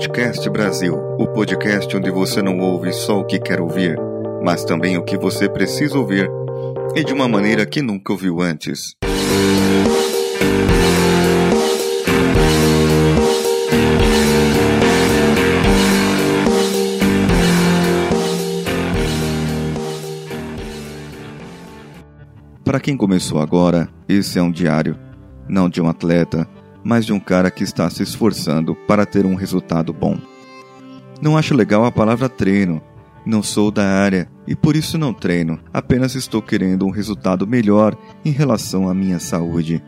Outcast Brasil, o podcast onde você não ouve só o que quer ouvir, mas também o que você precisa ouvir e de uma maneira que nunca ouviu antes. Para quem começou agora, esse é um diário, não de um atleta, mas de um cara que está se esforçando para ter um resultado bom. Não acho legal a palavra treino. Não sou da área e por isso não treino, apenas estou querendo um resultado melhor em relação à minha saúde.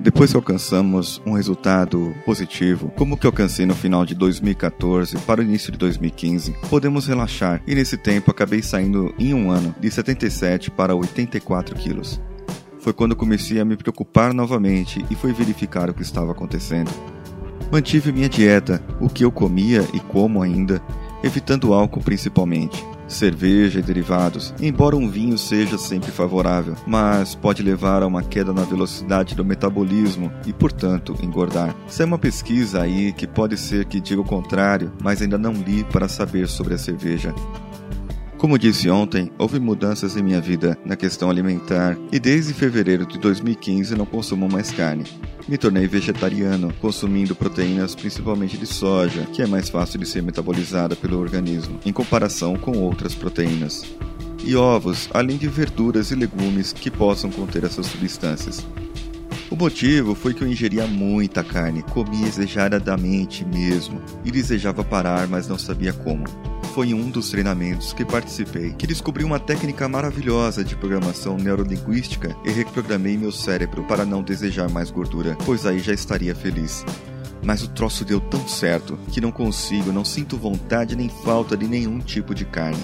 Depois que alcançamos um resultado positivo, como o que alcancei no final de 2014 para o início de 2015, podemos relaxar e nesse tempo acabei saindo em um ano de 77 para 84 quilos foi quando comecei a me preocupar novamente e fui verificar o que estava acontecendo. Mantive minha dieta, o que eu comia e como ainda, evitando álcool principalmente, cerveja e derivados, embora um vinho seja sempre favorável, mas pode levar a uma queda na velocidade do metabolismo e, portanto, engordar. Isso é uma pesquisa aí que pode ser que diga o contrário, mas ainda não li para saber sobre a cerveja. Como disse ontem, houve mudanças em minha vida na questão alimentar e desde fevereiro de 2015 não consumo mais carne. Me tornei vegetariano, consumindo proteínas principalmente de soja, que é mais fácil de ser metabolizada pelo organismo, em comparação com outras proteínas. E ovos, além de verduras e legumes que possam conter essas substâncias. O motivo foi que eu ingeria muita carne, comia exageradamente mesmo, e desejava parar, mas não sabia como foi em um dos treinamentos que participei que descobri uma técnica maravilhosa de programação neurolinguística e reprogramei meu cérebro para não desejar mais gordura, pois aí já estaria feliz. Mas o troço deu tão certo que não consigo, não sinto vontade nem falta de nenhum tipo de carne.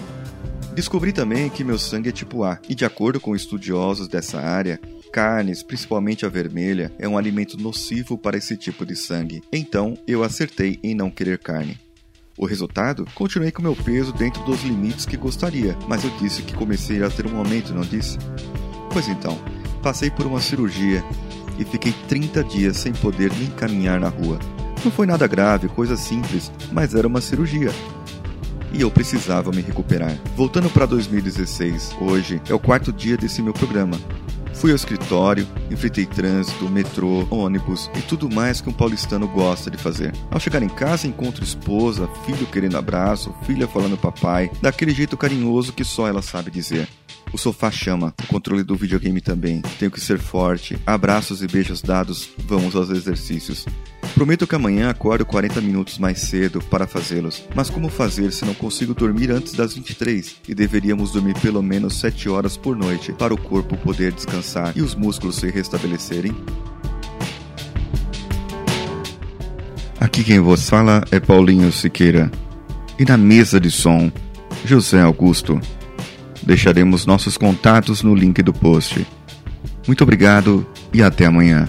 Descobri também que meu sangue é tipo A, e de acordo com estudiosos dessa área, carnes, principalmente a vermelha, é um alimento nocivo para esse tipo de sangue. Então, eu acertei em não querer carne. O resultado? Continuei com meu peso dentro dos limites que gostaria, mas eu disse que comecei a ter um aumento, não disse? Pois então, passei por uma cirurgia e fiquei 30 dias sem poder nem caminhar na rua. Não foi nada grave, coisa simples, mas era uma cirurgia. E eu precisava me recuperar. Voltando para 2016, hoje é o quarto dia desse meu programa. Fui ao escritório, enfrentei trânsito, metrô, ônibus e tudo mais que um paulistano gosta de fazer. Ao chegar em casa, encontro esposa, filho querendo abraço, filha falando papai, daquele jeito carinhoso que só ela sabe dizer. O sofá chama, o controle do videogame também. Tenho que ser forte. Abraços e beijos dados, vamos aos exercícios. Prometo que amanhã acordo 40 minutos mais cedo para fazê-los. Mas como fazer se não consigo dormir antes das 23? E deveríamos dormir pelo menos 7 horas por noite para o corpo poder descansar e os músculos se restabelecerem? Aqui quem vos fala é Paulinho Siqueira. E na mesa de som, José Augusto. Deixaremos nossos contatos no link do post. Muito obrigado e até amanhã.